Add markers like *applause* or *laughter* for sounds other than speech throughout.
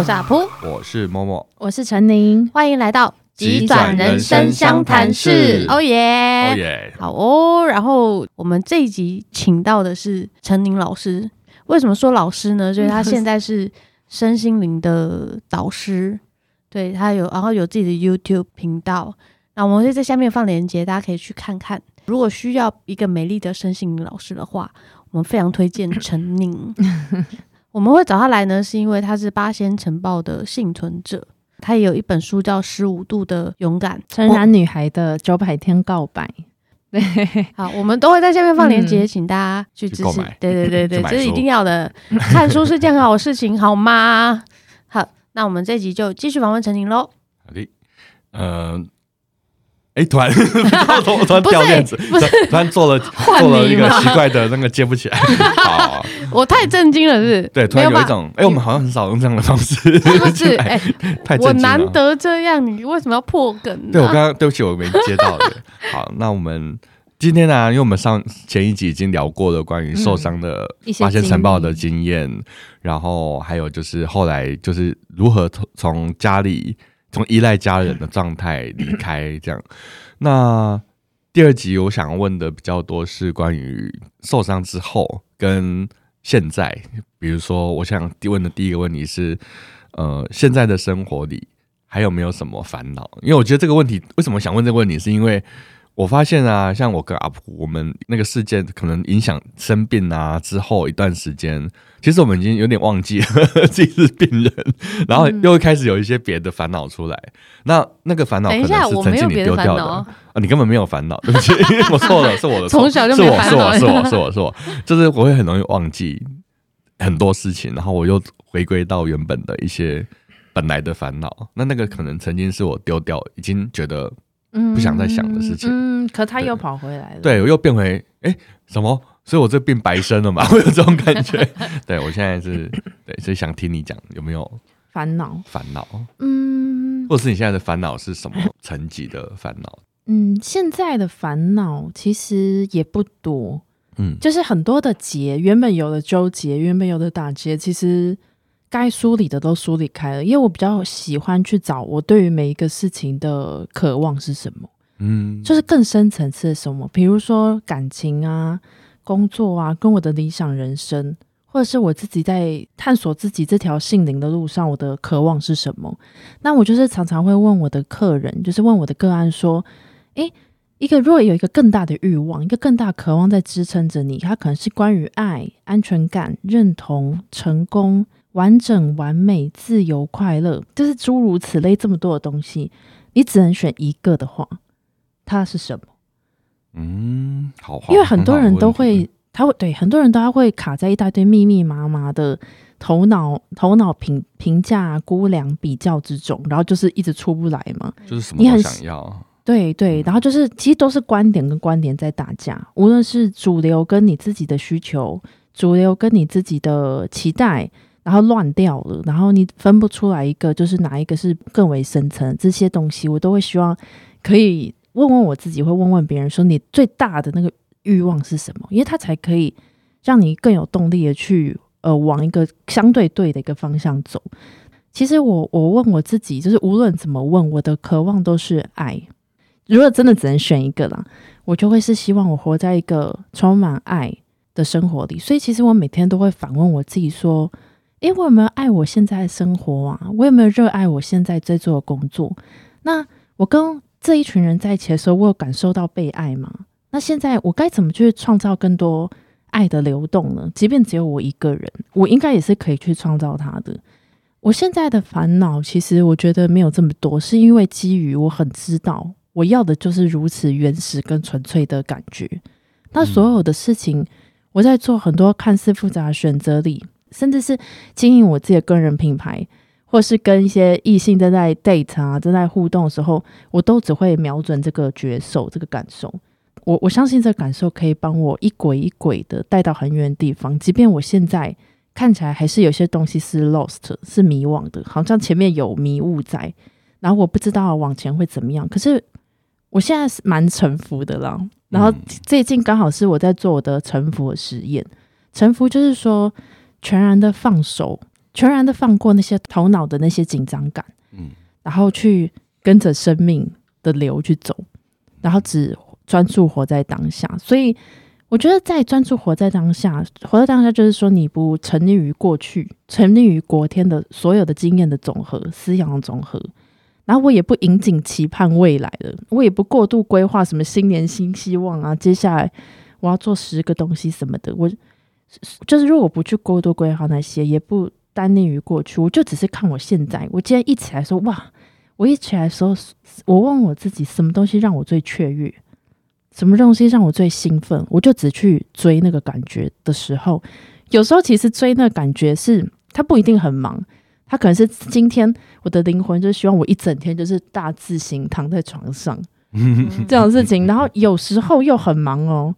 我是阿噗，我是默默，我是陈宁，欢迎来到急转人生相谈室。哦耶，哦耶，好哦。然后我们这一集请到的是陈宁老师。为什么说老师呢？就是他现在是身心灵的导师，对，他有，然后有自己的 YouTube 频道。那我们会在下面放链接，大家可以去看看。如果需要一个美丽的身心灵老师的话，我们非常推荐陈宁。*laughs* 我们会找他来呢，是因为他是八仙城堡的幸存者，他也有一本书叫《十五度的勇敢》，成然女孩的九百天告白。对，好，我们都会在下面放链接，嗯、请大家去支持。对对对对，*laughs* 这是一定要的。看书是件很好的事情，好吗？好，那我们这集就继续访问陈宁喽。好的，嗯、呃。哎，*laughs* 突然，突然掉链子，突然做了做了一个奇怪的那个接不起来。*laughs* 好，我太震惊了，是？对，突然有一种，哎，我们好像很少用这样的方式，是不是？*laughs* 哎，太震惊了，我难得这样，你为什么要破梗？对，我刚刚对不起，我没接到的。好，那我们今天呢？因为我们上前一集已经聊过了关于受伤的八仙尘爆的经验，然后还有就是后来就是如何从从家里。从依赖家人的状态离开，这样。*clears throat* 那第二集我想问的比较多是关于受伤之后跟现在，比如说，我想问的第一个问题是，呃，现在的生活里还有没有什么烦恼？因为我觉得这个问题为什么想问这个问题，是因为。我发现啊，像我跟阿普，我们那个事件可能影响生病啊之后一段时间，其实我们已经有点忘记了 *laughs* 自己是病人，然后又会开始有一些别的烦恼出来。嗯、那那个烦恼可能是曾经你丢掉的啊，你根本没有烦恼，对不起，*laughs* 我错了，是我的错，从小就没烦恼，是我是我是我是我是我，就是我会很容易忘记很多事情，然后我又回归到原本的一些本来的烦恼。那那个可能曾经是我丢掉，已经觉得。不想再想的事情，嗯，可他又跑回来了，对，我又变回哎、欸、什么？所以我这变白生了嘛？*laughs* 会有这种感觉？*laughs* 对，我现在是对，所以想听你讲有没有烦恼？烦恼，嗯，或者是你现在的烦恼是什么 *laughs* 层级的烦恼？嗯，现在的烦恼其实也不多，嗯，就是很多的结，原本有的纠结，原本有的打结，其实。该梳理的都梳理开了，因为我比较喜欢去找我对于每一个事情的渴望是什么，嗯，就是更深层次的什么，比如说感情啊、工作啊，跟我的理想人生，或者是我自己在探索自己这条心灵的路上，我的渴望是什么？那我就是常常会问我的客人，就是问我的个案说，诶，一个如果有一个更大的欲望，一个更大渴望在支撑着你，它可能是关于爱、安全感、认同、成功。完整、完美、自由、快乐，就是诸如此类这么多的东西，你只能选一个的话，它是什么？嗯，好，因为很多人都会，他会对很多人都还会卡在一大堆密密麻麻的头脑头脑评评价、估量、比较之中，然后就是一直出不来嘛。就是什么你很想要，对对，然后就是其实都是观点跟观点在打架，无论是主流跟你自己的需求，主流跟你自己的期待。然后乱掉了，然后你分不出来一个，就是哪一个是更为深层这些东西，我都会希望可以问问我自己，会问问别人说，你最大的那个欲望是什么？因为它才可以让你更有动力的去呃往一个相对对的一个方向走。其实我我问我自己，就是无论怎么问，我的渴望都是爱。如果真的只能选一个啦，我就会是希望我活在一个充满爱的生活里。所以其实我每天都会反问我自己说。诶，我有没有爱我现在的生活啊？我有没有热爱我现在在做的工作？那我跟这一群人在一起的时候，我有感受到被爱吗？那现在我该怎么去创造更多爱的流动呢？即便只有我一个人，我应该也是可以去创造它的。我现在的烦恼，其实我觉得没有这么多，是因为基于我很知道，我要的就是如此原始跟纯粹的感觉。那所有的事情，我在做很多看似复杂的选择里。甚至是经营我自己的个人品牌，或是跟一些异性正在 date 啊，正在互动的时候，我都只会瞄准这个觉受，这个感受。我我相信这个感受可以帮我一轨一轨的带到很远的地方。即便我现在看起来还是有些东西是 lost，是迷惘的，好像前面有迷雾在，然后我不知道往前会怎么样。可是我现在是蛮臣服的了。然后最近刚好是我在做我的臣服的实验，臣服就是说。全然的放手，全然的放过那些头脑的那些紧张感，嗯，然后去跟着生命的流去走，然后只专注活在当下。所以我觉得，在专注活在当下，活在当下就是说，你不沉溺于过去，沉溺于昨天的所有的经验的总和、思想的总和。然后我也不引颈期盼未来了，我也不过度规划什么新年新希望啊，接下来我要做十个东西什么的。我就是如果不去过度规划那些，也不耽溺于过去，我就只是看我现在。我今天一起来说，哇！我一起来的时候，我问我自己，什么东西让我最雀跃？什么东西让我最兴奋？我就只去追那个感觉的时候，有时候其实追那个感觉是，他不一定很忙。他可能是今天我的灵魂就希望我一整天就是大字型躺在床上这种事情，然后有时候又很忙哦。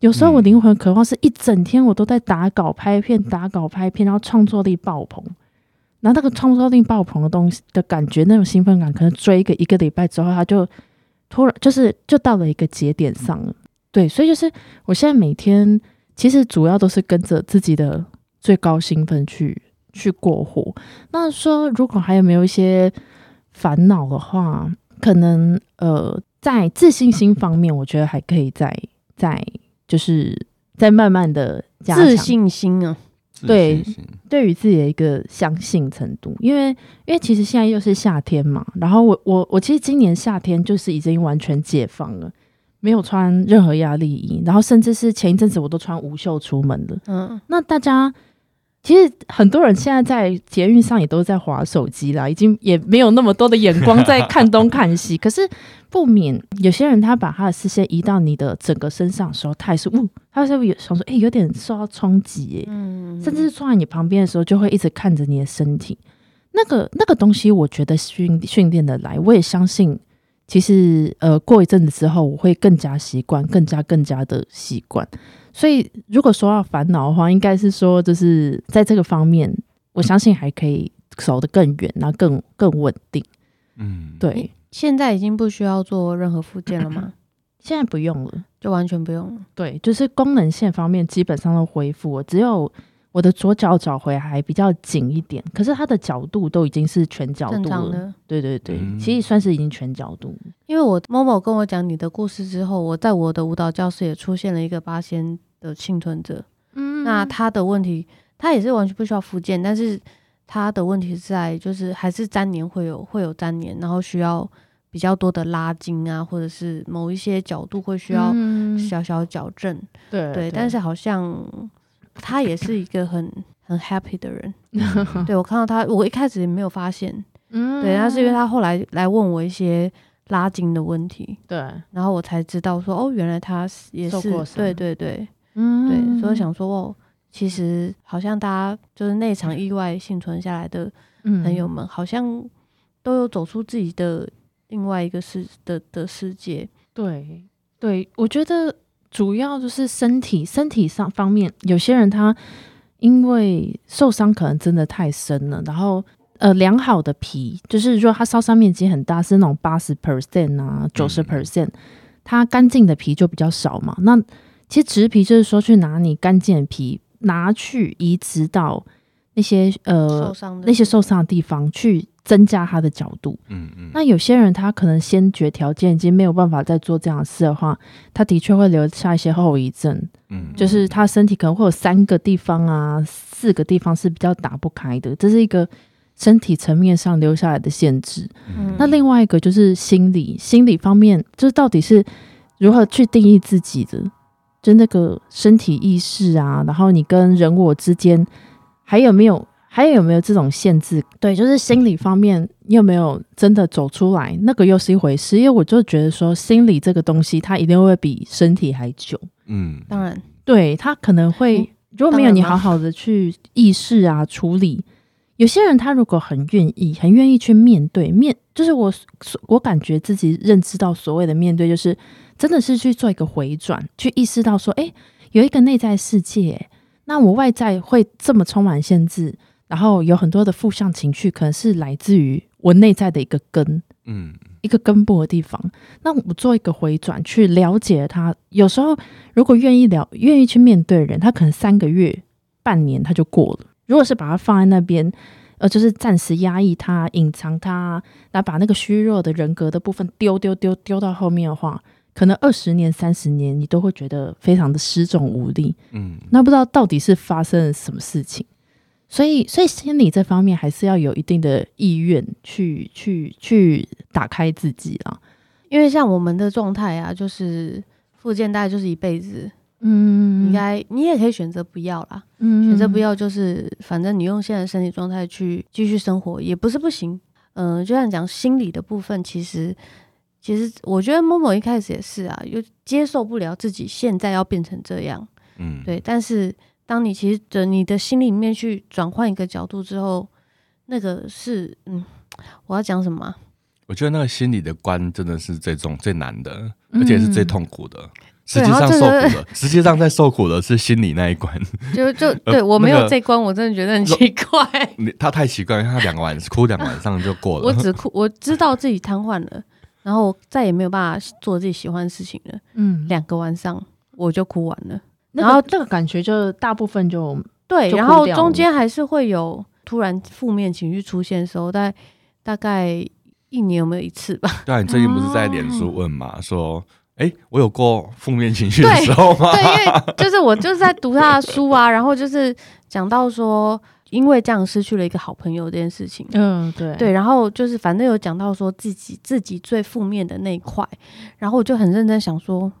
有时候我灵魂渴望是一整天我都在打稿拍片，打稿拍片，然后创作力爆棚。然后那个创作力爆棚的东西的感觉，那种兴奋感，可能追个一个礼拜之后，他就突然就是就到了一个节点上了。对，所以就是我现在每天其实主要都是跟着自己的最高兴奋去。去过活。那说，如果还有没有一些烦恼的话，可能呃，在自信心方面，我觉得还可以再再就是在慢慢的加强自信心啊。对，对于自己的一个相信程度，因为因为其实现在又是夏天嘛，然后我我我其实今年夏天就是已经完全解放了，没有穿任何压力衣，然后甚至是前一阵子我都穿无袖出门的。嗯，那大家。其实很多人现在在捷运上也都在划手机啦，已经也没有那么多的眼光在看东看西。*laughs* 可是不免有些人他把他的视线移到你的整个身上的时候，他也是呜，他是不是想说，哎、欸，有点受到冲击，嗯，甚至是坐在你旁边的时候，就会一直看着你的身体。那个那个东西，我觉得训训练的来，我也相信。其实呃，过一阵子之后，我会更加习惯，更加更加的习惯。所以，如果说要烦恼的话，应该是说，就是在这个方面，我相信还可以走得更远，然后更更稳定。嗯，对。现在已经不需要做任何复健了吗？现在不用了，就完全不用了。对，就是功能线方面基本上都恢复了，只有我的左脚找回还比较紧一点，可是它的角度都已经是全角度了。对对对，嗯、其实算是已经全角度。因为我 Momo 跟我讲你的故事之后，我在我的舞蹈教室也出现了一个八仙。的幸存者，嗯，那他的问题，他也是完全不需要复健，但是他的问题是在就是还是粘连会有会有粘连，然后需要比较多的拉筋啊，或者是某一些角度会需要小小矫正，嗯、对对，但是好像他也是一个很很 happy 的人，对，我看到他，我一开始也没有发现，嗯，对，那是因为他后来来问我一些拉筋的问题，对，然后我才知道说哦，原来他也是，对对对。嗯，对，所以想说哦，其实好像大家就是那场意外幸存下来的朋友们，好像都有走出自己的另外一个世的的世界。对，对，我觉得主要就是身体身体上方面，有些人他因为受伤可能真的太深了，然后呃，良好的皮就是说他烧伤面积很大，是那种八十 percent 啊，九十 percent，它干净的皮就比较少嘛，那。其实植皮就是说，去拿你干净的皮，拿去移植到那些呃那些受伤的地方，去增加他的角度。嗯嗯。那有些人他可能先决条件已经没有办法再做这样的事的话，他的确会留下一些后遗症。嗯。就是他身体可能会有三个地方啊，四个地方是比较打不开的，这是一个身体层面上留下来的限制。嗯。那另外一个就是心理，心理方面，就是到底是如何去定义自己的。就那个身体意识啊，然后你跟人我之间还有没有还有没有这种限制？对，就是心理方面，你有没有真的走出来？那个又是一回事。因为我就觉得说，心理这个东西，它一定会比身体还久。嗯，当然，对，它可能会如果没有你好好的去意识啊处理，有些人他如果很愿意，很愿意去面对面，就是我我感觉自己认知到所谓的面对，就是。真的是去做一个回转，去意识到说，哎，有一个内在世界，那我外在会这么充满限制，然后有很多的负向情绪，可能是来自于我内在的一个根，嗯，一个根部的地方。那我做一个回转，去了解他。有时候，如果愿意了，愿意去面对人，他可能三个月、半年他就过了。如果是把它放在那边，呃，就是暂时压抑它、隐藏它，然后把那个虚弱的人格的部分丢丢丢丢到后面的话，可能二十年、三十年，你都会觉得非常的失重无力。嗯，那不知道到底是发生了什么事情。所以，所以心理这方面还是要有一定的意愿去去去打开自己啊。因为像我们的状态啊，就是复健大概就是一辈子。嗯，应该你也可以选择不要啦。嗯，选择不要就是反正你用现在身体状态去继续生活也不是不行。嗯、呃，就像讲心理的部分，其实其实我觉得 Momo 一开始也是啊，又接受不了自己现在要变成这样。嗯，对，但是。当你其实的你的心里面去转换一个角度之后，那个是嗯，我要讲什么？我觉得那个心理的关真的是最重最难的，而且是最痛苦的。实际上受苦的，实际上在受苦的是心理那一关。*laughs* 就就对我没有这关，我真的觉得很奇怪。你他太奇怪，他两个晚哭两个晚上就过了。我只哭，我知道自己瘫痪了，然后再也没有办法做自己喜欢的事情了。嗯，两个晚上我就哭完了。然后这个感觉就大部分就对，然后中间还是会有突然负面情绪出现的时候，大概大概一年有没有一次吧？对啊，你最近不是在脸书问嘛，说哎，我有过负面情绪的时候吗？对，因为就是我就是在读他的书啊，然后就是讲到说，因为这样失去了一个好朋友这件事情，嗯，对对，然后就是反正有讲到说自己自己最负面的那一块，然后我就很认真想说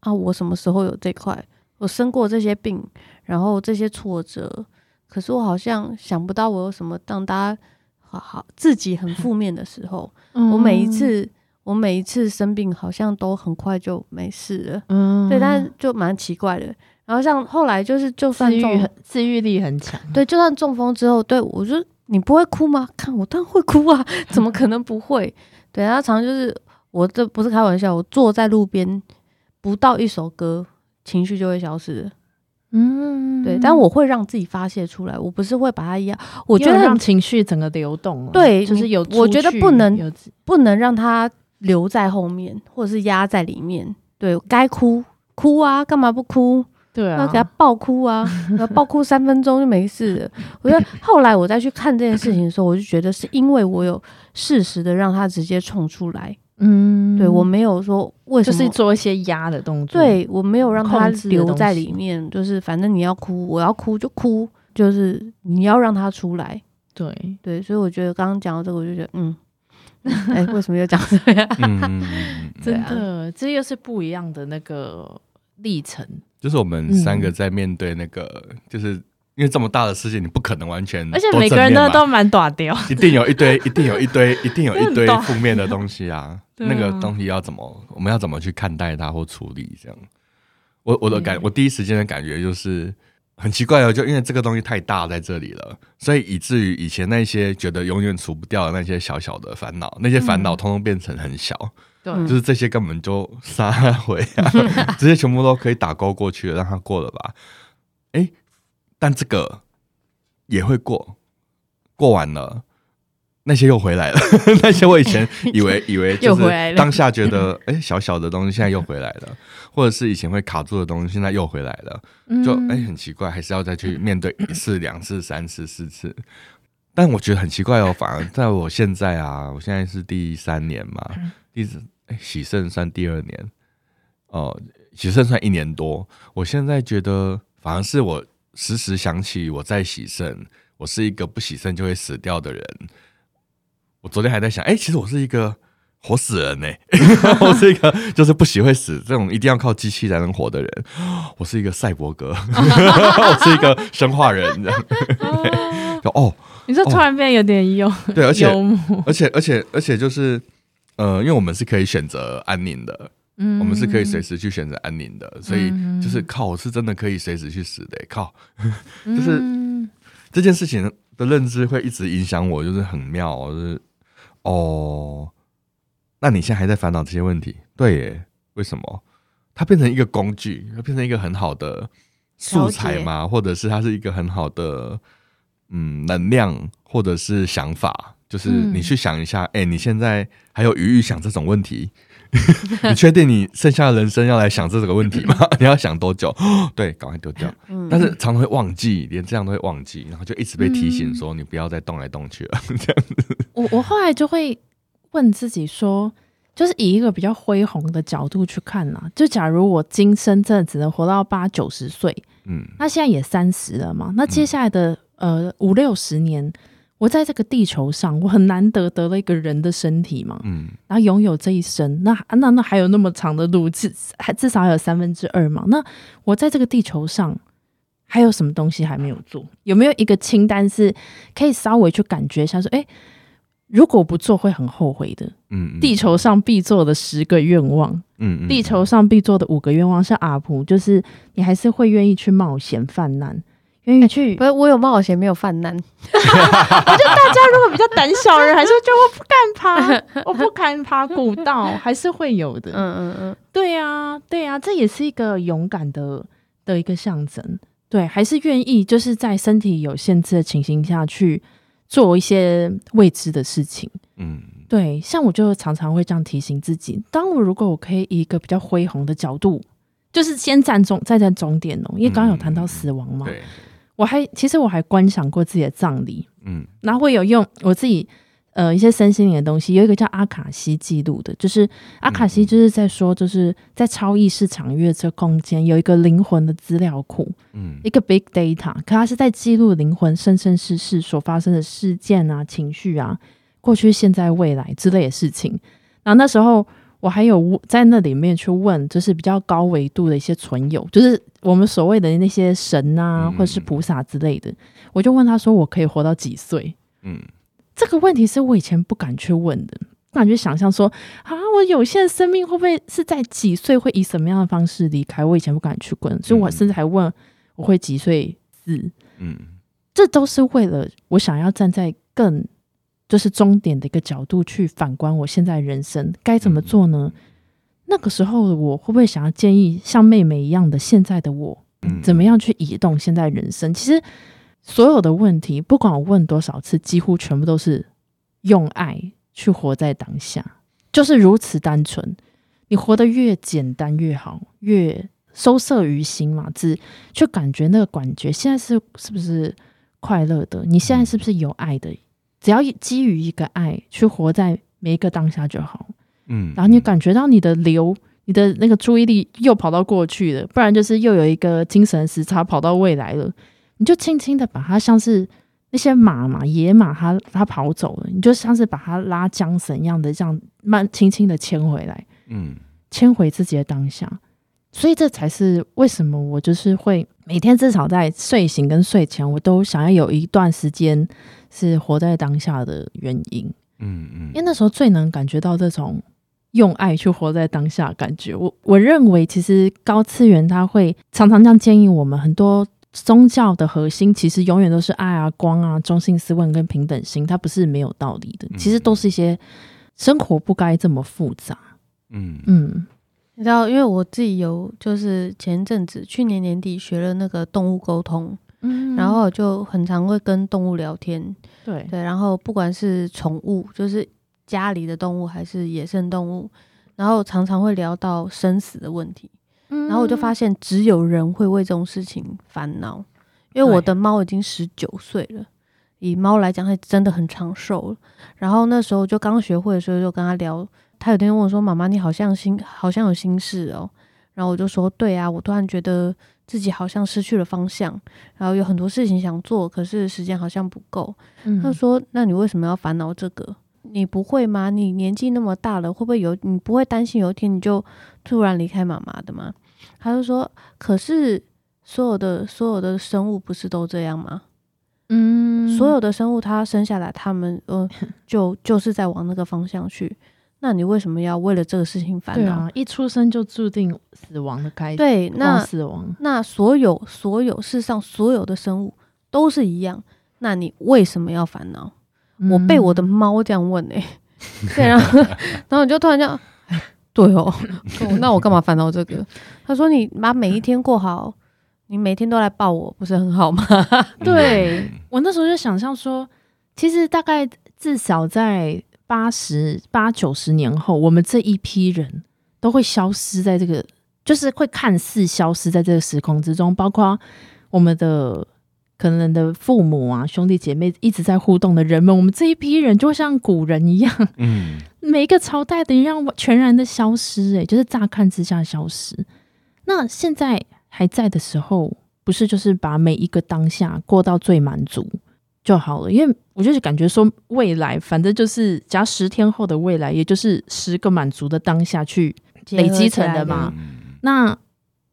啊，我什么时候有这块？我生过这些病，然后这些挫折，可是我好像想不到我有什么让大家好好自己很负面的时候。嗯、我每一次我每一次生病，好像都很快就没事了。嗯，对，但是就蛮奇怪的。然后像后来就是，就算中自愈力很强，对，就算中风之后，对我就你不会哭吗？看我当然会哭啊，*laughs* 怎么可能不会？对，然后常常就是我这不是开玩笑，我坐在路边，不到一首歌。情绪就会消失，嗯，对，但我会让自己发泄出来，我不是会把它压，我觉得让情绪整个流动，对，就是有，我觉得不能不能让它留在后面，或者是压在里面，对该哭哭啊，干嘛不哭？对啊，要给他爆哭啊，*laughs* 爆哭三分钟就没事了。我觉得后来我再去看这件事情的时候，我就觉得是因为我有适时的让他直接冲出来。嗯，对，我没有说为什么，就是做一些压的动作。对，我没有让他留在里面，就是反正你要哭，我要哭就哭，就是你要让他出来。对对，所以我觉得刚刚讲到这个，我就觉得嗯，*laughs* 哎，为什么又讲这样？嗯，*laughs* 真的，这又是不一样的那个历程。就是我们三个在面对那个，就是。因为这么大的事情，你不可能完全，而且每个人都都蛮大掉，*laughs* 一定有一堆，一定有一堆，一定有一堆负面的东西啊。那个东西要怎么，我们要怎么去看待它或处理？这样，我我的感，我第一时间的感觉就是很奇怪哦，就因为这个东西太大在这里了，所以以至于以前那些觉得永远除不掉的那些小小的烦恼，那些烦恼通通变成很小，对，就是这些根本就撒回啊，*laughs* 这些全部都可以打勾过去了，让他过了吧。哎。但这个也会过，过完了，那些又回来了。*laughs* 那些我以前 *laughs* 以为以为就是当下觉得哎、欸、小小的东西，现在又回来了，或者是以前会卡住的东西，现在又回来了。就哎、欸、很奇怪，还是要再去面对一次、两次、三次、四次。但我觉得很奇怪哦，反而在我现在啊，我现在是第三年嘛，第哎洗肾算第二年哦，洗肾算一年多。我现在觉得反而是我。时时想起我在洗肾，我是一个不洗肾就会死掉的人。我昨天还在想，哎、欸，其实我是一个活死人呢、欸。*laughs* 我是一个就是不喜会死，这种一定要靠机器才能活的人。我是一个赛博格，*laughs* 我是一个生化人。哦，你这突然变有点幽，对，而且而且而且而且就是，呃，因为我们是可以选择安宁的。嗯，我们是可以随时去选择安宁的，所以就是靠，我是真的可以随时去死的，靠，*laughs* 就是这件事情的认知会一直影响我，就是很妙，就是哦，那你现在还在烦恼这些问题？对耶，为什么？它变成一个工具，它变成一个很好的素材嘛？或者是它是一个很好的嗯能量，或者是想法？就是你去想一下，哎、你现在还有余裕想这种问题？*laughs* 你确定你剩下的人生要来想这个问题吗？*laughs* 你要想多久？*gasps* 对，赶快丢掉。*laughs* 嗯、但是常常会忘记，连这样都会忘记，然后就一直被提醒说，你不要再动来动去了。嗯、这样子，我我后来就会问自己说，就是以一个比较恢宏的角度去看呐、啊，就假如我今生真的只能活到八九十岁，嗯，那现在也三十了嘛，那接下来的、嗯、呃五六十年。我在这个地球上，我很难得得了一个人的身体嘛，嗯，然后拥有这一生，那那那还有那么长的路，至还至少还有三分之二嘛。那我在这个地球上还有什么东西还没有做？有没有一个清单是可以稍微去感觉一下说，哎，如果不做会很后悔的？嗯，嗯，地球上必做的十个愿望，嗯，嗯，地球上必做的五个愿望是阿普，就是你还是会愿意去冒险犯难。愿意去，不是我有冒险，没有犯难。*laughs* *laughs* 我觉得大家如果比较胆小人，还是觉得我不敢爬，*laughs* 我不敢爬古道，还是会有的。嗯嗯嗯，对呀，对呀，这也是一个勇敢的的一个象征。对，还是愿意就是在身体有限制的情形下去做一些未知的事情。嗯，对，像我就常常会这样提醒自己：当我如果我可以以一个比较恢宏的角度，就是先站终，再站终点哦，因为刚刚有谈到死亡嘛。对。我还其实我还观想过自己的葬礼，嗯，然后会有用我自己呃一些身心灵的东西，有一个叫阿卡西记录的，就是阿卡西就是在说，就是在超意识场域这空间有一个灵魂的资料库，嗯，一个 big data，可它是在记录灵魂生生世世所发生的事件啊、情绪啊、过去、现在、未来之类的事情，然后那时候。我还有在那里面去问，就是比较高维度的一些存有，就是我们所谓的那些神啊，或者是菩萨之类的。嗯、我就问他说：“我可以活到几岁？”嗯，这个问题是我以前不敢去问的，不敢去想象说啊，我有限生命会不会是在几岁会以什么样的方式离开？我以前不敢去问，所以我甚至还问我会几岁死？嗯，这都是为了我想要站在更。就是终点的一个角度去反观我现在人生该怎么做呢？那个时候的我会不会想要建议像妹妹一样的现在的我，怎么样去移动现在人生？其实所有的问题，不管我问多少次，几乎全部都是用爱去活在当下，就是如此单纯。你活得越简单越好，越收摄于心嘛，只去感觉那个感觉，现在是是不是快乐的？你现在是不是有爱的？只要基于一个爱去活在每一个当下就好，嗯，然后你感觉到你的流，你的那个注意力又跑到过去了，不然就是又有一个精神时差跑到未来了，你就轻轻的把它像是那些马嘛，野马它它跑走了，你就像是把它拉缰绳一样的这样慢轻轻的牵回来，嗯，牵回自己的当下，所以这才是为什么我就是会每天至少在睡醒跟睡前，我都想要有一段时间。是活在当下的原因，嗯嗯，因为那时候最能感觉到这种用爱去活在当下的感觉。我我认为，其实高次元他会常常这样建议我们，很多宗教的核心其实永远都是爱啊、光啊、中性思问跟平等心，它不是没有道理的。其实都是一些生活不该这么复杂。嗯嗯，你知道，因为我自己有就是前阵子去年年底学了那个动物沟通。嗯，然后就很常会跟动物聊天，对对，然后不管是宠物，就是家里的动物还是野生动物，然后常常会聊到生死的问题，嗯，然后我就发现只有人会为这种事情烦恼，因为我的猫已经十九岁了，以猫来讲，它真的很长寿了。然后那时候就刚学会的时候，就跟他聊，他有天问我说：“妈妈，你好像心好像有心事哦。”然后我就说：“对啊，我突然觉得。”自己好像失去了方向，然后有很多事情想做，可是时间好像不够。嗯、他说：“那你为什么要烦恼这个？你不会吗？你年纪那么大了，会不会有？你不会担心有一天你就突然离开妈妈的吗？”他就说：“可是所有的所有的生物不是都这样吗？嗯，所有的生物它生下来，他们呃就就是在往那个方向去。”那你为什么要为了这个事情烦恼？对啊，一出生就注定死亡的开始。对，那死亡，那所有所有世上所有的生物都是一样。那你为什么要烦恼？嗯、我被我的猫这样问哎、欸，对啊，然后 *laughs* 你就突然这样，对哦，那我干嘛烦恼这个？他说你把每一天过好，你每天都来抱我，不是很好吗？*laughs* 对，我那时候就想象说，其实大概。至少在八十八九十年后，我们这一批人都会消失在这个，就是会看似消失在这个时空之中，包括我们的。可能的父母啊，兄弟姐妹一直在互动的人们，我们这一批人就像古人一样，嗯，每一个朝代的一样全然的消失，欸，诶，就是乍看之下消失。那现在还在的时候，不是就是把每一个当下过到最满足就好了？因为我就是感觉说，未来反正就是假十天后的未来，也就是十个满足的当下去累积成的嘛。那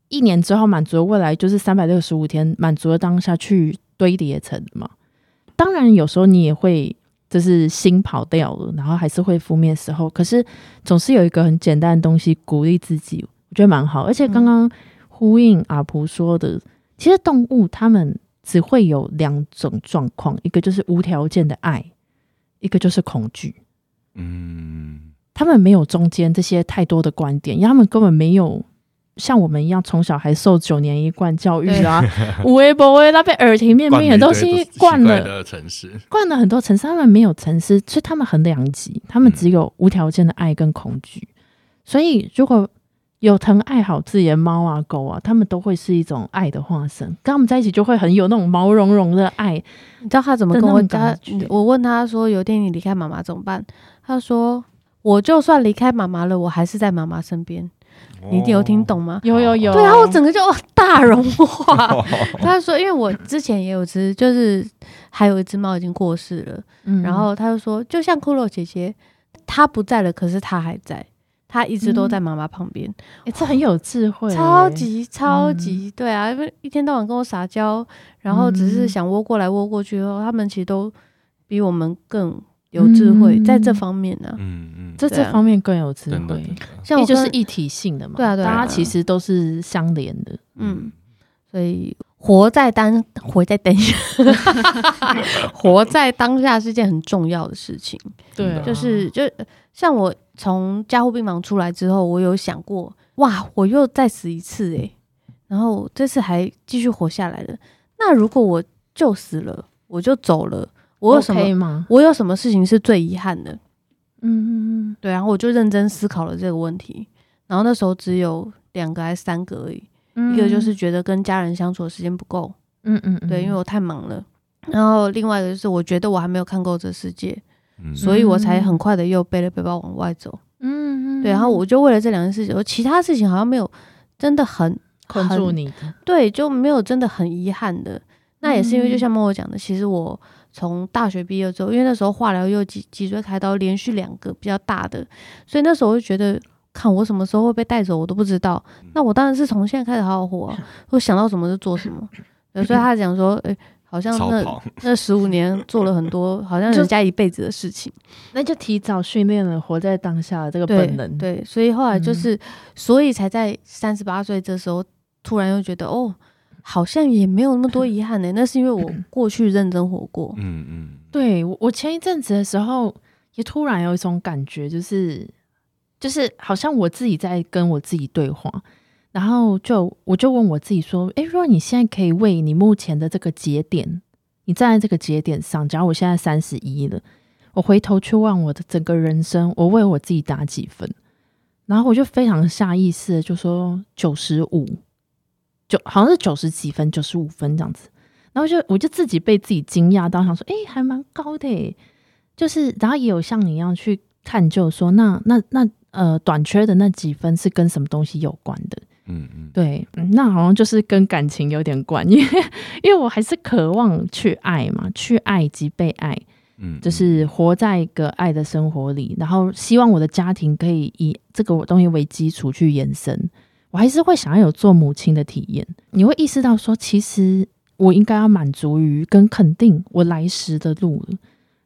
一年之后满足的未来就是三百六十五天满足的当下去堆叠成的嘛。当然有时候你也会就是心跑掉了，然后还是会负面时候。可是总是有一个很简单的东西鼓励自己，我觉得蛮好。而且刚刚呼应阿婆说的，嗯、其实动物它们只会有两种状况，一个就是无条件的爱，一个就是恐惧。嗯，他们没有中间这些太多的观点，因为他们根本没有。像我们一样从小还受九年一贯教育啊，无微不微，那被耳提面命的东西惯了，惯了很多层次。他们没有层次，所以他们很两极，他们只有无条件的爱跟恐惧。所以如果有疼爱好自己的猫啊狗啊，他们都会是一种爱的化身。跟他们在一起就会很有那种毛茸茸的爱。你知道他怎么跟我讲？我问他说：“有一天你离开妈妈怎么办？”他说：“我就算离开妈妈了，我还是在妈妈身边。”你一定有听懂吗？有有有。对啊，我整个就大融化。*laughs* 他说，因为我之前也有只，就是还有一只猫已经过世了。嗯，然后他就说，就像骷髅姐姐，她不在了，可是她还在，她一直都在妈妈旁边。哎，这很有智慧，超级超级对啊，因为一天到晚跟我撒娇，然后只是想窝过来窝过去后，他们其实都比我们更。有智慧在这方面呢，嗯嗯，在这方面更有智慧，像就是一体性的嘛，对啊对啊，大家其实都是相连的，嗯，所以活在当 *laughs* 活在当下，*laughs* 活在当下是件很重要的事情，对，就是就像我从加护病房出来之后，我有想过，哇，我又再死一次诶，然后这次还继续活下来了，那如果我就死了，我就走了。我有什么？我有什么事情是最遗憾的？嗯嗯嗯，对，然后我就认真思考了这个问题。然后那时候只有两个还是三个而已。嗯、一个就是觉得跟家人相处的时间不够。嗯，嗯嗯，对，因为我太忙了。然后另外一个就是我觉得我还没有看够这世界，嗯、所以我才很快的又背了背包往外走。嗯嗯，对，然后我就为了这两件事情，我其他事情好像没有真的很困住你。对，就没有真的很遗憾的。那也是因为就像默默讲的，其实我。从大学毕业之后，因为那时候化疗又脊脊椎开刀，连续两个比较大的，所以那时候我就觉得，看我什么时候会被带走，我都不知道。那我当然是从现在开始好好活啊，我想到什么就做什么。*laughs* 所以他讲说，哎、欸，好像那 *laughs* 那十五年做了很多，好像人家一辈子的事情，那就提早训练了活在当下的这个本能。对，对，所以后来就是，嗯、所以才在三十八岁这时候，突然又觉得，哦。好像也没有那么多遗憾呢、欸，那是因为我过去认真活过。嗯嗯，对，我前一阵子的时候，也突然有一种感觉，就是就是好像我自己在跟我自己对话，然后就我就问我自己说：“诶，如果你现在可以为你目前的这个节点，你站在这个节点上，假如我现在三十一了，我回头去望我的整个人生，我为我自己打几分？”然后我就非常下意识的就说九十五。九好像是九十几分，九十五分这样子，然后就我就自己被自己惊讶到，想说，哎、欸，还蛮高的诶。就是，然后也有像你一样去探究说，那那那呃，短缺的那几分是跟什么东西有关的？嗯嗯，对，那好像就是跟感情有点关，因为因为我还是渴望去爱嘛，去爱及被爱，嗯，就是活在一个爱的生活里，然后希望我的家庭可以以这个东西为基础去延伸。我还是会想要有做母亲的体验。你会意识到说，其实我应该要满足于跟肯定我来时的路了，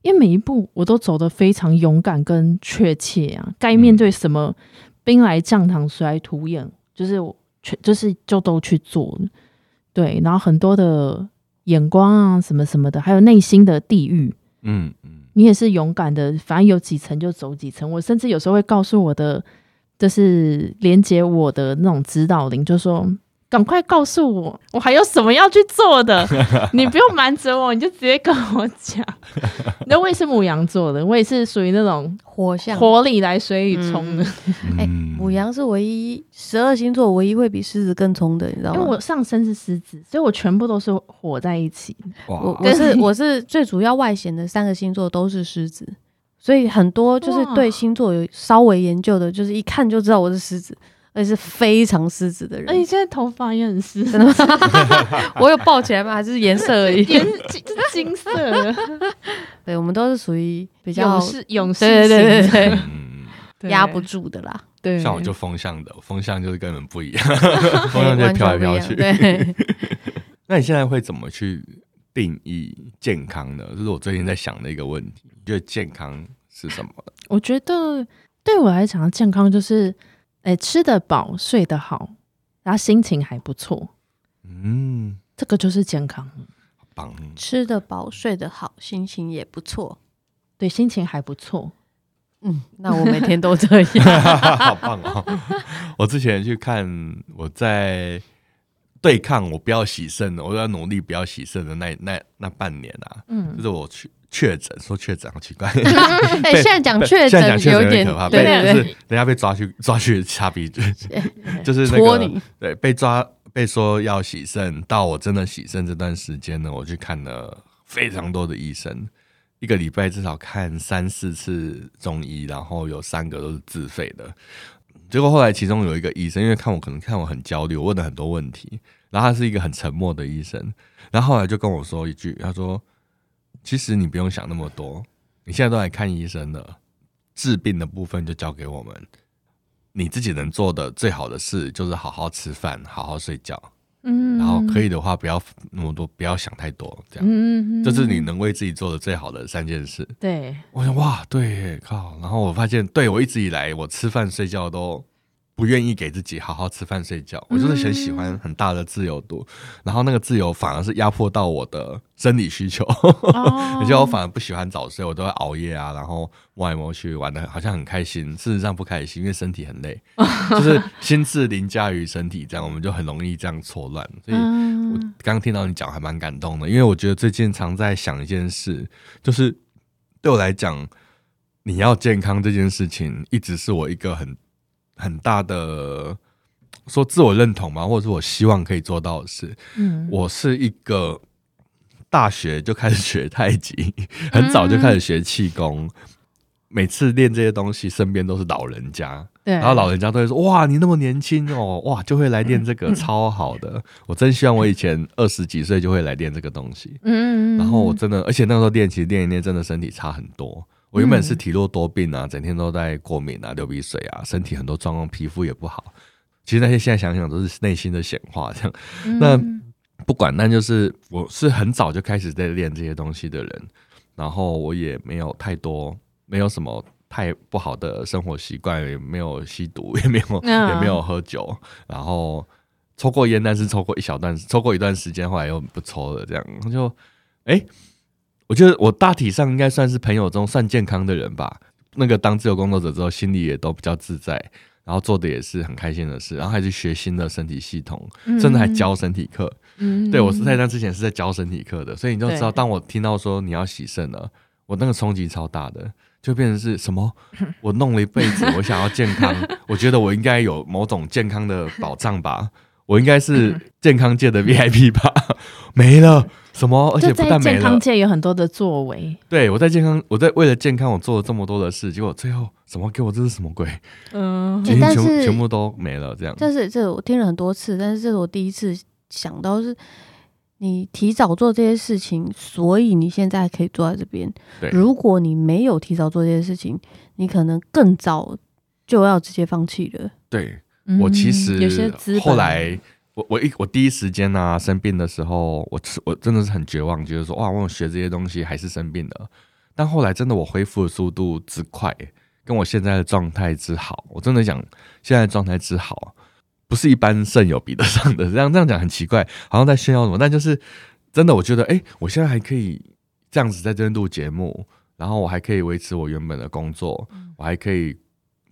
因为每一步我都走得非常勇敢跟确切啊。该面对什么兵来将挡，水来土掩，就是我全就是就都去做。对，然后很多的眼光啊，什么什么的，还有内心的地狱，嗯嗯，你也是勇敢的，反正有几层就走几层。我甚至有时候会告诉我的。就是连接我的那种指导灵，就说赶快告诉我，我还有什么要去做的？*laughs* 你不用瞒着我，你就直接跟我讲。*laughs* 那我也是母羊座的，我也是属于那种火象，火里来水里冲的。哎、嗯，牡、欸、羊是唯一十二星座唯一会比狮子更冲的，你知道吗？因为我上身是狮子，所以我全部都是火在一起。我我是我是最主要外显的三个星座都是狮子，所以很多就是对星座有稍微研究的，就是一看就知道我是狮子。而且是非常狮子的人。哎，你现在头发也很狮子，真的吗？*laughs* 我有抱起来吗？还是颜色而已？颜金金色的。*laughs* 对，我们都是属于比较勇士，勇士对对对对对，压不住的啦。对，像我就风向的，风向就是跟人不一样，*laughs* 风向就飘来飘去。对。那你现在会怎么去定义健康呢？这是我最近在想的一个问题。你觉得健康是什么？我觉得对我来讲，健康就是。哎、欸，吃得饱，睡得好，然后心情还不错，嗯，这个就是健康，棒。吃得饱，睡得好，心情也不错，对，心情还不错，嗯，那我每天都这样，*laughs* 好棒哦！我之前去看，我在对抗我不要洗肾的，我要努力不要洗肾的那那那半年啊，嗯，就是我去。确诊说确诊好奇怪，*laughs* 哎，现在讲确诊有点可怕，对对对，就是人家被抓去 *laughs* 抓去擦鼻子，*laughs* 就是那个对被抓被说要洗肾，到我真的洗肾这段时间呢，我去看了非常多的医生，一个礼拜至少看三四次中医，然后有三个都是自费的。结果后来其中有一个医生，因为看我可能看我很焦虑，我问了很多问题，然后他是一个很沉默的医生，然后后来就跟我说一句，他说。其实你不用想那么多，你现在都来看医生了，治病的部分就交给我们。你自己能做的最好的事就是好好吃饭，好好睡觉，嗯，然后可以的话不要那么多，不要想太多，这样，嗯，这是你能为自己做的最好的三件事。对，我想哇，对，靠，然后我发现，对，我一直以来我吃饭睡觉都。不愿意给自己好好吃饭睡觉，我就是很喜欢很大的自由度，嗯、然后那个自由反而是压迫到我的生理需求，而且、哦、*laughs* 我反而不喜欢早睡，我都会熬夜啊，然后摸来摸去玩的好像很开心，事实上不开心，因为身体很累，*laughs* 就是心智凌驾于身体，这样我们就很容易这样错乱。所以我刚刚听到你讲还蛮感动的，因为我觉得最近常在想一件事，就是对我来讲，你要健康这件事情一直是我一个很。很大的说自我认同嘛，或者是我希望可以做到的事。嗯，我是一个大学就开始学太极，*laughs* 很早就开始学气功。每次练这些东西，身边都是老人家，对，然后老人家都会说：“哇，你那么年轻哦，哇，就会来练这个，*laughs* 超好的。”我真希望我以前二十几岁就会来练这个东西。嗯，然后我真的，而且那时候练，其实练一练，真的身体差很多。我原本是体弱多病啊，整天都在过敏啊、流鼻水啊，身体很多状况，皮肤也不好。其实那些现在想想都是内心的显化，这样。*laughs* 那不管，那就是我是很早就开始在练这些东西的人，然后我也没有太多，没有什么太不好的生活习惯，也没有吸毒，也没有也没有喝酒，然后抽过烟，但是抽过一小段，抽过一段时间，后来又不抽了，这样就哎。欸我觉得我大体上应该算是朋友中算健康的人吧。那个当自由工作者之后，心里也都比较自在，然后做的也是很开心的事，然后还去学新的身体系统，甚至还教身体课。嗯，对，我是在那之前是在教身体课的，所以你就知道，当我听到说你要洗肾了，我那个冲击超大的，就变成是什么？*laughs* 我弄了一辈子，我想要健康，*laughs* 我觉得我应该有某种健康的保障吧，我应该是 *laughs* 健康界的 VIP 吧，没了。什么？而且不但没了，健康界有很多的作为。对，我在健康，我在为了健康，我做了这么多的事，结果最后什么给我？这是什么鬼？嗯，全全全部都没了，这样。但是这我听了很多次，但是这是我第一次想到，是你提早做这些事情，所以你现在可以坐在这边。对，如果你没有提早做这些事情，你可能更早就要直接放弃了。对，我其实有些后来。我我一我第一时间呢、啊、生病的时候，我我真的是很绝望，觉得说哇，我学这些东西还是生病了。但后来真的我恢复的速度之快，跟我现在的状态之好，我真的讲现在状态之好，不是一般肾友比得上的。这样这样讲很奇怪，好像在炫耀什么，但就是真的，我觉得哎、欸，我现在还可以这样子在这边录节目，然后我还可以维持我原本的工作，我还可以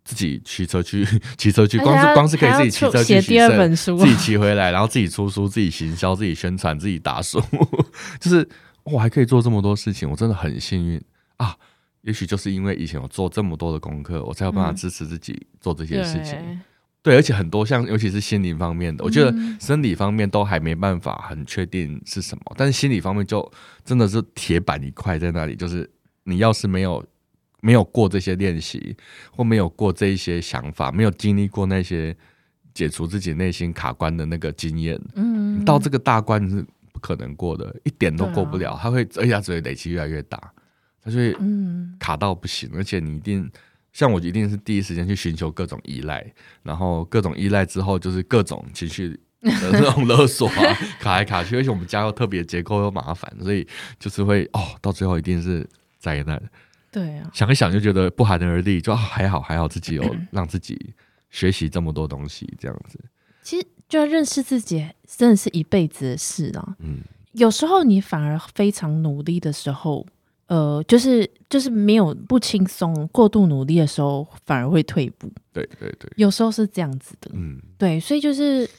自己骑车去 *laughs* 骑车去，光是光是可以自己骑车去写第二本书，自己骑回来，然后自己出书，自己行销，自己宣传，自己打书，*laughs* 就是我还可以做这么多事情，我真的很幸运啊！也许就是因为以前我做这么多的功课，我才有办法支持自己做这些事情。嗯、对，对，而且很多像尤其是心灵方面的，我觉得生理方面都还没办法很确定是什么，但是心理方面就真的是铁板一块在那里，就是你要是没有。没有过这些练习，或没有过这一些想法，没有经历过那些解除自己内心卡关的那个经验，嗯，到这个大关是不可能过的，一点都过不了。它会，而且它只会累积越来越大，它就会卡到不行。而且你一定像我，一定是第一时间去寻求各种依赖，然后各种依赖之后就是各种情绪的这种勒索啊，*laughs* 卡来卡去。而且我们家又特别结构又麻烦，所以就是会哦，到最后一定是灾难。对啊，想一想就觉得不寒而栗，就还好还好自己有 *clears throat* 让自己学习这么多东西，这样子。其实就要认识自己，真的是一辈子的事啊。嗯，有时候你反而非常努力的时候，呃，就是就是没有不轻松，过度努力的时候反而会退步。对对对，有时候是这样子的。嗯，对，所以就是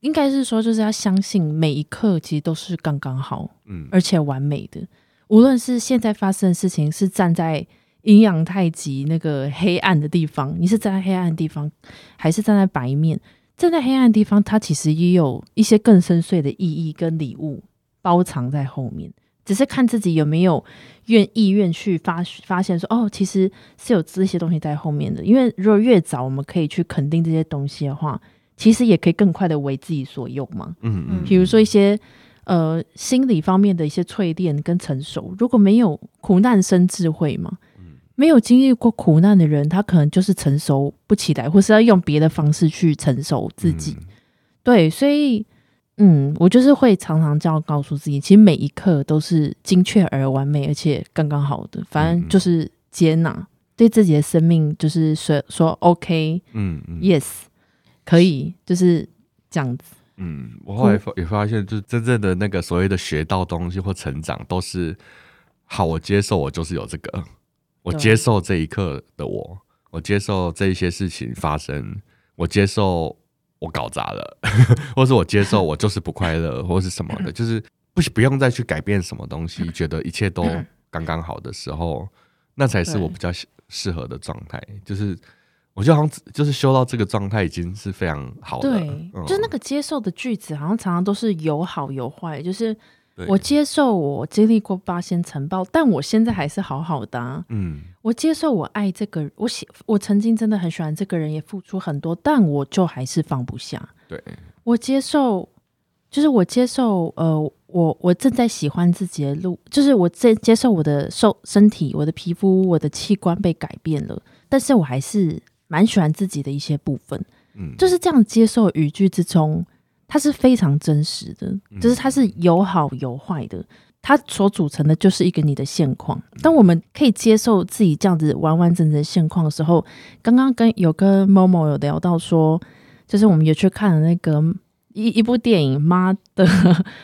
应该是说，就是要相信每一刻其实都是刚刚好，嗯，而且完美的。无论是现在发生的事情，是站在阴阳太极那个黑暗的地方，你是站在黑暗的地方，还是站在白面？站在黑暗的地方，它其实也有一些更深邃的意义跟礼物包藏在后面，只是看自己有没有愿意愿去发发现说，哦，其实是有这些东西在后面的。因为如果越早我们可以去肯定这些东西的话，其实也可以更快的为自己所用嘛。嗯嗯，比如说一些。呃，心理方面的一些淬炼跟成熟，如果没有苦难生智慧嘛，没有经历过苦难的人，他可能就是成熟不起来，或是要用别的方式去成熟自己。嗯、对，所以，嗯，我就是会常常这样告诉自己，其实每一刻都是精确而完美，而且刚刚好的。反正就是接纳，对自己的生命就是说说 OK，嗯嗯，Yes，可以，就是这样子。嗯，我后来也发现，就是真正的那个所谓的学到东西或成长，都是好，我接受我就是有这个，我接受这一刻的我，我接受这一些事情发生，我接受我搞砸了，*laughs* 或是我接受我就是不快乐，*laughs* 或是什么的，就是不不用再去改变什么东西，觉得一切都刚刚好的时候，那才是我比较适合的状态，就是。我觉得好像就是修到这个状态已经是非常好的，对，嗯、就是那个接受的句子，好像常常都是有好有坏。就是我接受我经历过八仙尘爆，但我现在还是好好的、啊。嗯，我接受我爱这个，我喜我曾经真的很喜欢这个人，也付出很多，但我就还是放不下。对，我接受，就是我接受，呃，我我正在喜欢自己的路，就是我在接受我的受身体、我的皮肤、我的器官被改变了，但是我还是。蛮喜欢自己的一些部分，嗯，就是这样接受语句之中，它是非常真实的，就是它是有好有坏的，它所组成的就是一个你的现况。当我们可以接受自己这样子完完整整的现况的时候，刚刚跟有跟 Momo 有聊到说，就是我们也去看了那个一一部电影《妈的》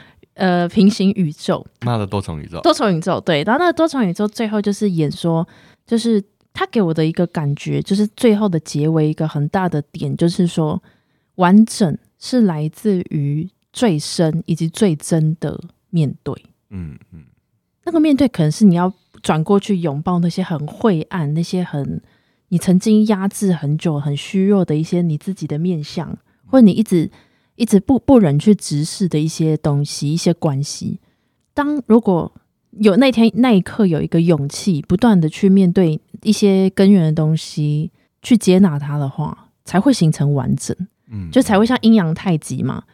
*laughs* 呃平行宇宙，妈的多重宇宙，多重宇宙对，然后那个多重宇宙最后就是演说就是。他给我的一个感觉，就是最后的结尾一个很大的点，就是说完整是来自于最深以及最真的面对。嗯嗯，那个面对可能是你要转过去拥抱那些很晦暗、那些很你曾经压制很久、很虚弱的一些你自己的面相，或者你一直一直不不忍去直视的一些东西、一些关系。当如果有那天那一刻有一个勇气，不断的去面对一些根源的东西，去接纳它的话，才会形成完整。嗯，就才会像阴阳太极嘛，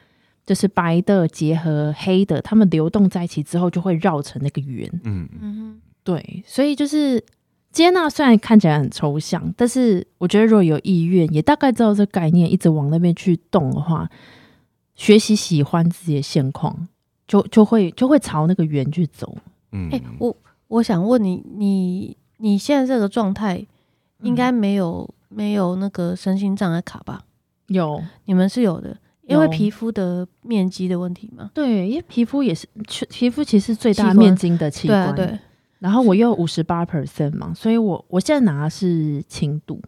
就是白的结合黑的，它们流动在一起之后，就会绕成那个圆。嗯嗯，对。所以就是接纳，虽然看起来很抽象，但是我觉得如果有意愿，也大概知道这个概念，一直往那边去动的话，学习喜欢自己的现况，就就会就会朝那个圆去走。嗯，哎、欸，我我想问你，你你现在这个状态应该没有、嗯、没有那个身心障碍卡吧？有，你们是有的，因为皮肤的面积的问题嘛。对，因为皮肤也是，皮肤其实最大面积的器官。对，对，然后我又五十八 percent 嘛，所以我我现在拿的是轻度。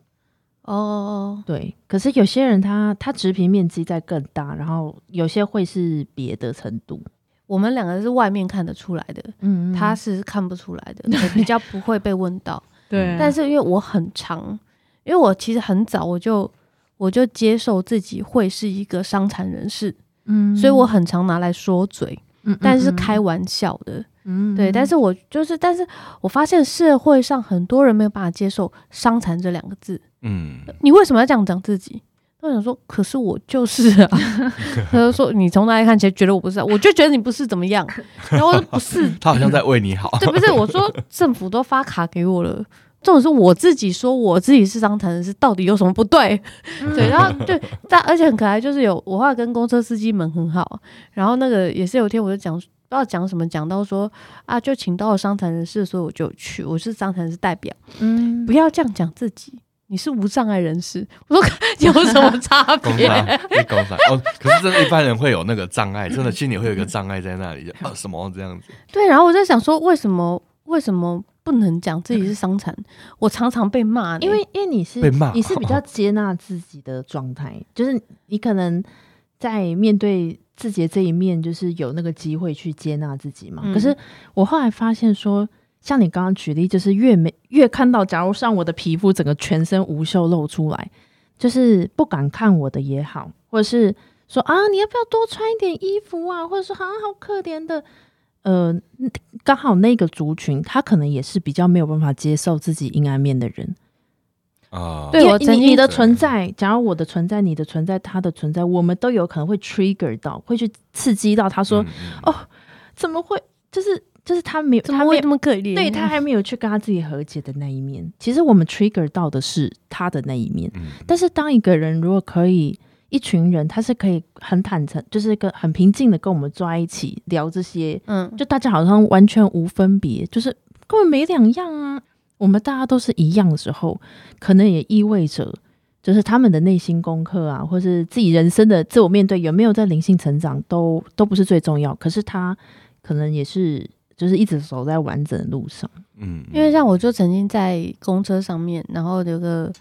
哦，对。可是有些人他他植皮面积在更大，然后有些会是别的程度。我们两个是外面看得出来的，嗯，他是看不出来的，*laughs* 比较不会被问到。对，但是因为我很长，因为我其实很早我就我就接受自己会是一个伤残人士，嗯，所以我很常拿来说嘴，嗯，但是开玩笑的，嗯，对，但是我就是，但是我发现社会上很多人没有办法接受“伤残”这两个字，嗯，你为什么要这样讲自己？我想说，可是我就是啊。*laughs* 他就说，你从哪里看起来觉得我不是啊？我就觉得你不是怎么样。然后我说不是，他好像在为你好。对，不是我说政府都发卡给我了，这种是我自己说我自己是伤残人士，到底有什么不对？对，然后对，但而且很可爱，就是有我后来跟公车司机们很好。然后那个也是有一天我就讲不知道讲什么，讲到说啊，就请到了伤残人士，所以我就去，我是伤残人士代表。嗯，不要这样讲自己。你是无障碍人士，我说有什么差 *laughs* 别？哦，可是真的，一般人会有那个障碍，真的心里会有一个障碍在那里，啊，什么这样子？*laughs* 对，然后我在想说，为什么为什么不能讲自己是伤残？我常常被骂，因为因为你是被骂，你是比较接纳自己的状态，就是你可能在面对自己的这一面，就是有那个机会去接纳自己嘛。可是我后来发现说。像你刚刚举例，就是越没越看到，假如像我的皮肤整个全身无袖露出来，就是不敢看我的也好，或者是说啊，你要不要多穿一点衣服啊？或者说好像好可怜的，呃，刚好那个族群他可能也是比较没有办法接受自己阴暗面的人啊。对，我你你的存在，假如我的存在，你的存在，他的存在，我们都有可能会 trigger 到，会去刺激到他说，嗯、哦，怎么会？就是。就是他没有，他会这么可怜，对他还没有去跟他自己和解的那一面。其实我们 trigger 到的是他的那一面。嗯、但是当一个人如果可以，一群人他是可以很坦诚，就是一个很平静的跟我们坐在一起聊这些，嗯，就大家好像完全无分别，就是根本没两样啊。我们大家都是一样的时候，可能也意味着，就是他们的内心功课啊，或是自己人生的自我面对有没有在灵性成长，都都不是最重要。可是他可能也是。就是一直走在完整的路上，嗯，因为像我就曾经在公车上面，然后有个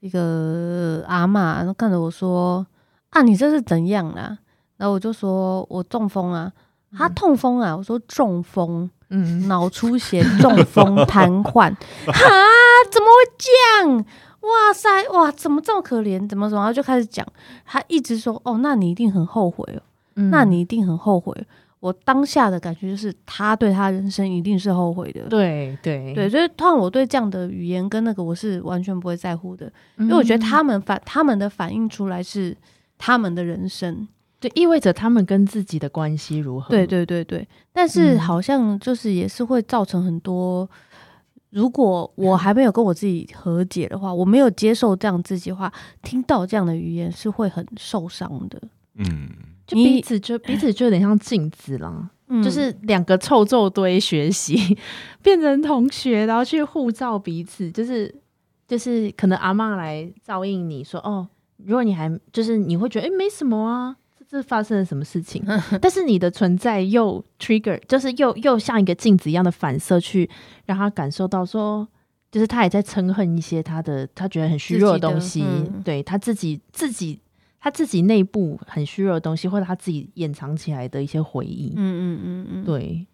一个阿嬷，然后看着我说：“啊，你这是怎样啦？”然后我就说：“我中风啊，他痛风啊。”我说：“中风，嗯，脑出血，中风，瘫痪，哈，怎么会这样？哇塞，哇，怎么这么可怜？怎么怎么？”然后就开始讲，他一直说：“哦，那你一定很后悔哦，嗯、那你一定很后悔。”我当下的感觉就是，他对他人生一定是后悔的。对对对，所以通常我对这样的语言跟那个我是完全不会在乎的，嗯、因为我觉得他们反他们的反应出来是他们的人生，就意味着他们跟自己的关系如何。对对对对，但是好像就是也是会造成很多。嗯、如果我还没有跟我自己和解的话，我没有接受这样自己的话，听到这样的语言是会很受伤的。嗯。就彼此就彼此就有点像镜子啦，嗯、就是两个臭皱堆学习，*laughs* 变成同学，然后去互照彼此，就是就是可能阿妈来照应你说哦，如果你还就是你会觉得哎、欸、没什么啊，这这发生了什么事情？*laughs* 但是你的存在又 trigger，就是又又像一个镜子一样的反射，去让他感受到说，就是他也在憎恨一些他的他觉得很虚弱的东西，嗯、对他自己自己。他自己内部很虚弱的东西，或者他自己掩藏起来的一些回忆。嗯嗯嗯嗯，对。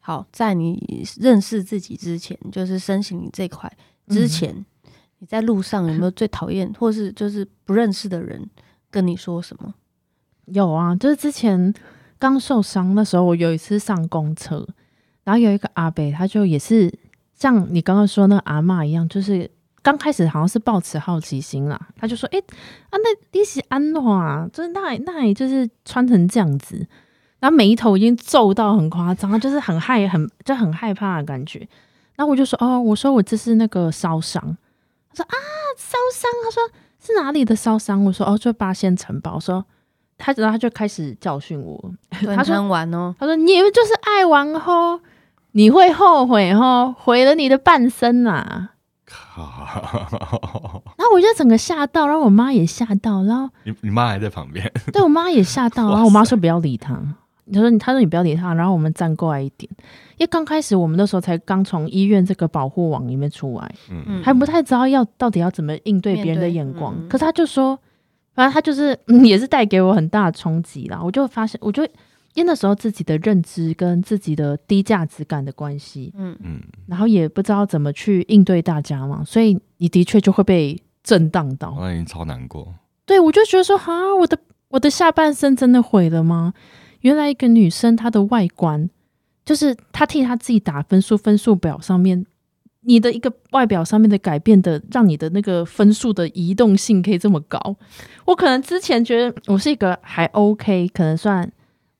好，在你认识自己之前，就是身心灵这块之前，嗯、你在路上有没有最讨厌，或是就是不认识的人跟你说什么？有啊，就是之前刚受伤的时候，我有一次上公车，然后有一个阿伯，他就也是像你刚刚说那个阿妈一样，就是。刚开始好像是抱持好奇心啦，他就说：“哎、欸，啊，那你是安诺啊，就是那那也就是穿成这样子，然后眉头已经皱到很夸张，就是很害很就很害怕的感觉。”然后我就说：“哦，我说我这是那个烧伤。”他说：“啊，烧伤？”他说：“是哪里的烧伤？”我说：“哦，就八仙城堡。”我说：“他，然后他就开始教训我。” *laughs* 他说：“玩哦。”他说：“你们就是爱玩吼，你会后悔吼，毁了你的半生啊。” *laughs* 然后我就整个吓到，然后我妈也吓到，然后你你妈还在旁边，对我妈也吓到，*laughs* 然后我妈说不要理他，她说她说你不要理他，然后我们站过来一点。因为刚开始我们那时候才刚从医院这个保护网里面出来，嗯，还不太知道要到底要怎么应对别人的眼光。嗯、可是他就说，反正他就是、嗯、也是带给我很大的冲击啦。我就发现，我就因为那时候自己的认知跟自己的低价值感的关系，嗯嗯，然后也不知道怎么去应对大家嘛，所以你的确就会被震荡到。我已经超难过。对，我就觉得说，哈，我的我的下半身真的毁了吗？原来一个女生她的外观，就是她替她自己打分数，分数表上面你的一个外表上面的改变的，让你的那个分数的移动性可以这么高。我可能之前觉得我是一个还 OK，可能算。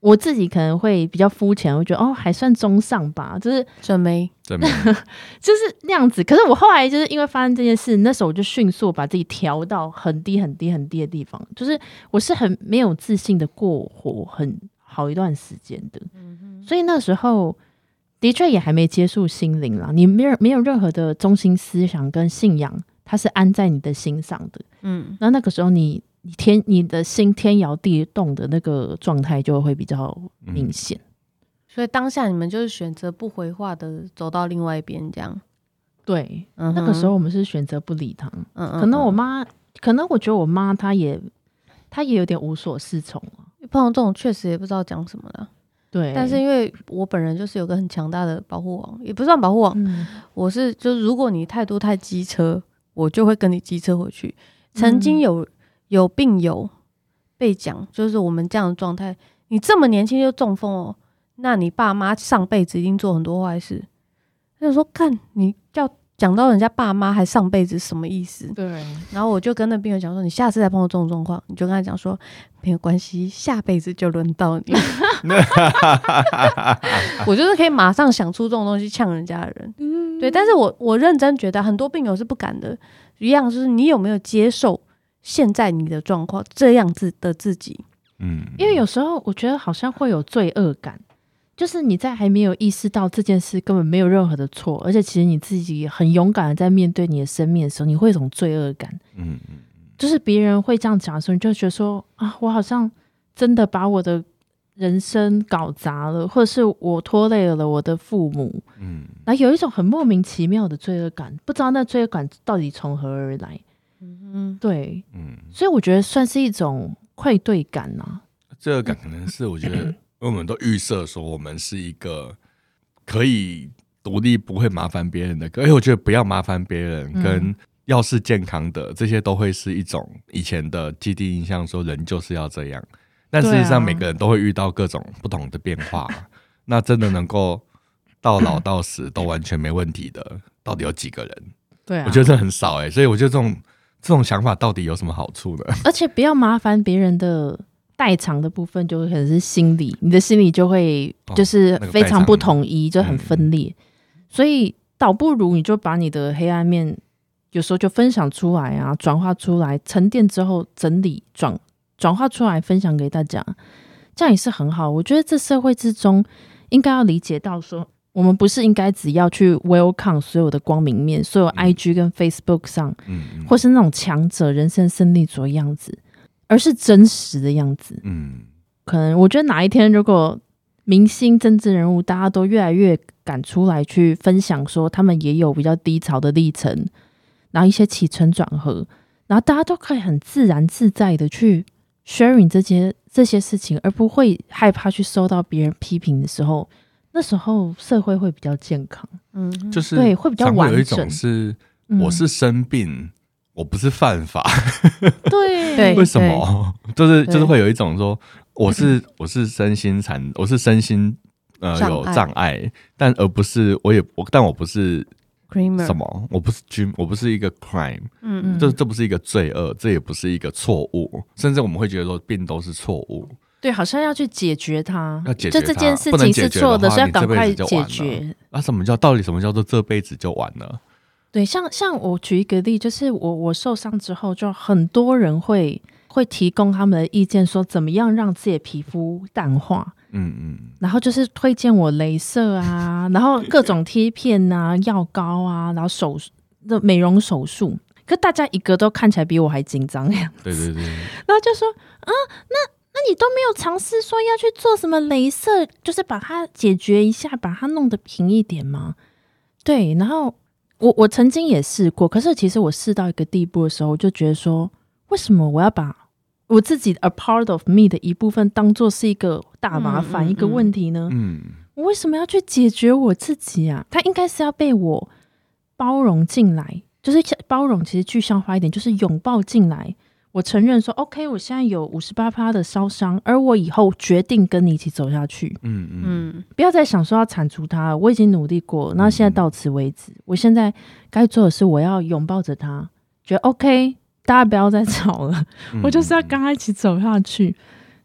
我自己可能会比较肤浅，我觉得哦还算中上吧，就是准没准没，*laughs* 就是那样子。可是我后来就是因为发生这件事，那时候我就迅速把自己调到很低很低很低的地方，就是我是很没有自信的过活很好一段时间的。嗯哼，所以那时候的确也还没接触心灵啦，你没有没有任何的中心思想跟信仰，它是安在你的心上的。嗯，那那个时候你。你天，你的心天摇地动的那个状态就会比较明显，嗯，所以当下你们就是选择不回话的走到另外一边，这样。对，嗯、那个时候我们是选择不理他。嗯嗯，可能我妈，可能我觉得我妈她也，她也有点无所适从啊。碰到这种确实也不知道讲什么了。对，但是因为我本人就是有个很强大的保护网，也不算保护网，嗯、我是就是如果你态度太机车，我就会跟你机车回去。曾经有。嗯有病友被讲，就是我们这样的状态。你这么年轻就中风哦，那你爸妈上辈子一定做很多坏事。他就说：“看你要讲到人家爸妈还上辈子什么意思？”对。然后我就跟那病友讲说：“你下次再碰到这种状况，你就跟他讲说没有关系，下辈子就轮到你。*laughs* ”我就是可以马上想出这种东西呛人家的人。嗯，对。但是我我认真觉得很多病友是不敢的，一样就是你有没有接受？现在你的状况这样子的自己，嗯，因为有时候我觉得好像会有罪恶感，就是你在还没有意识到这件事根本没有任何的错，而且其实你自己很勇敢的在面对你的生命的时候，你会有一种罪恶感，嗯嗯，就是别人会这样讲的时候，你就觉得说啊，我好像真的把我的人生搞砸了，或者是我拖累了我的父母，嗯，然后有一种很莫名其妙的罪恶感，不知道那罪恶感到底从何而来。嗯，对，嗯，所以我觉得算是一种愧对感呐、啊。这个感可能是我觉得，*clears throat* 因为我们都预设说我们是一个可以独立、不会麻烦别人的，而且我觉得不要麻烦别人跟要是健康的这些都会是一种以前的既定印象，说人就是要这样。但实际上，每个人都会遇到各种不同的变化。*laughs* 那真的能够到老到死都完全没问题的，到底有几个人？对啊，我觉得这很少哎、欸，所以我觉得这种。这种想法到底有什么好处呢？*laughs* 而且不要麻烦别人的代偿的部分，就可能是心理，你的心理就会就是非常不统一，就很分裂。所以倒不如你就把你的黑暗面，有时候就分享出来啊，转化出来，沉淀之后整理转转化出来，分享给大家，这样也是很好。我觉得这社会之中应该要理解到说。我们不是应该只要去 welcome 所有的光明面，所有 IG 跟 Facebook 上，嗯嗯、或是那种强者、人生胜利组的样子，而是真实的样子。嗯，可能我觉得哪一天，如果明星、政治人物大家都越来越敢出来去分享，说他们也有比较低潮的历程，然后一些起承转合，然后大家都可以很自然自在的去 sharing 这些这些事情，而不会害怕去受到别人批评的时候。那时候社会会比较健康，嗯，就是对，会比较完整。有一种是，我是生病，嗯、我不是犯法，对对。*laughs* 为什么？*laughs* 就是就是会有一种说，我是我是身心残，我是身心呃有障碍，但而不是我也我，但我不是什么，我不是军，我不是一个 crime，嗯嗯，这这不是一个罪恶，这也不是一个错误，甚至我们会觉得说，病都是错误。对，好像要去解决它，要解决就这件事情是错的，所以要赶快解决。啊，什么叫到底什么叫做这辈子就完了？对，像像我举一个例，就是我我受伤之后，就很多人会会提供他们的意见，说怎么样让自己的皮肤淡化。嗯嗯，然后就是推荐我镭射啊，*laughs* 然后各种贴片啊、药膏啊，然后手的美容手术，可大家一个都看起来比我还紧张呀。对对对，然后就说啊，那。那你都没有尝试说要去做什么镭射，就是把它解决一下，把它弄得平一点吗？对，然后我我曾经也试过，可是其实我试到一个地步的时候，我就觉得说，为什么我要把我自己 a part of me 的一部分当做是一个大麻烦、嗯、一个问题呢？嗯，我为什么要去解决我自己啊？它应该是要被我包容进来，就是包容，其实具象化一点，就是拥抱进来。我承认说，OK，我现在有五十八趴的烧伤，而我以后决定跟你一起走下去。嗯嗯，不要再想说要铲除它，我已经努力过，那现在到此为止。嗯、我现在该做的是，我要拥抱着它，觉得 OK，大家不要再吵了，嗯、*laughs* 我就是要跟他一起走下去，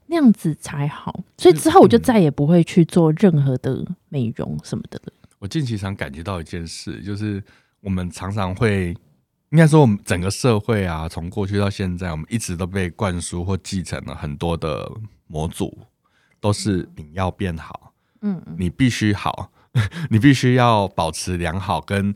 那样子才好。所以之后我就再也不会去做任何的美容什么的了。我近期常感觉到一件事，就是我们常常会。应该说，我们整个社会啊，从过去到现在，我们一直都被灌输或继承了很多的模组，都是你要变好，嗯，你必须好，*laughs* 你必须要保持良好，跟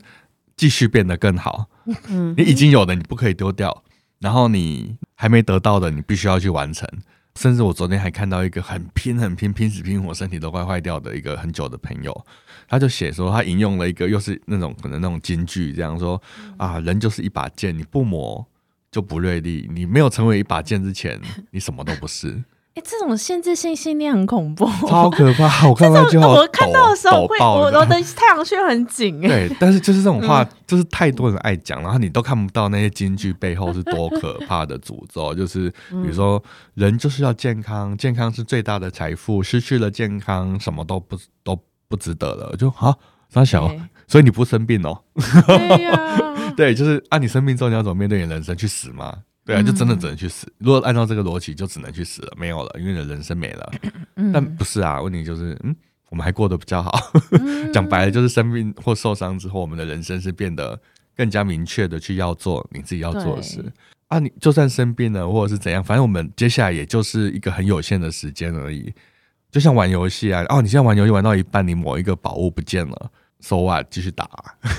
继续变得更好。嗯，你已经有的你不可以丢掉，然后你还没得到的，你必须要去完成。甚至我昨天还看到一个很拼、很拼、拼死拼活，身体都快坏掉的一个很久的朋友，他就写说，他引用了一个又是那种可能那种金句，这样说啊，人就是一把剑，你不磨就不锐利，你没有成为一把剑之前，你什么都不是。*laughs* 哎，这种限制性信念很恐怖，超可怕！*laughs* 我看到就我看到的时候会，我我的太阳穴很紧。对，但是就是这种话，就是太多人爱讲，然后你都看不到那些金句背后是多可怕的诅咒。就是比如说，人就是要健康，健康是最大的财富，失去了健康，什么都不都不值得了。就好，三小，所以你不生病哦。对，*laughs* 就是啊，你生病之后你要怎么面对你人生？去死吗？对啊，就真的只能去死。如果按照这个逻辑，就只能去死了，没有了，因为你的人生没了。但不是啊，问题就是，嗯，我们还过得比较好。*laughs* 讲白了，就是生病或受伤之后，我们的人生是变得更加明确的去要做你自己要做的事。啊，你就算生病了，或者是怎样，反正我们接下来也就是一个很有限的时间而已。就像玩游戏啊，哦，你现在玩游戏玩到一半，你某一个宝物不见了。So what？继续打，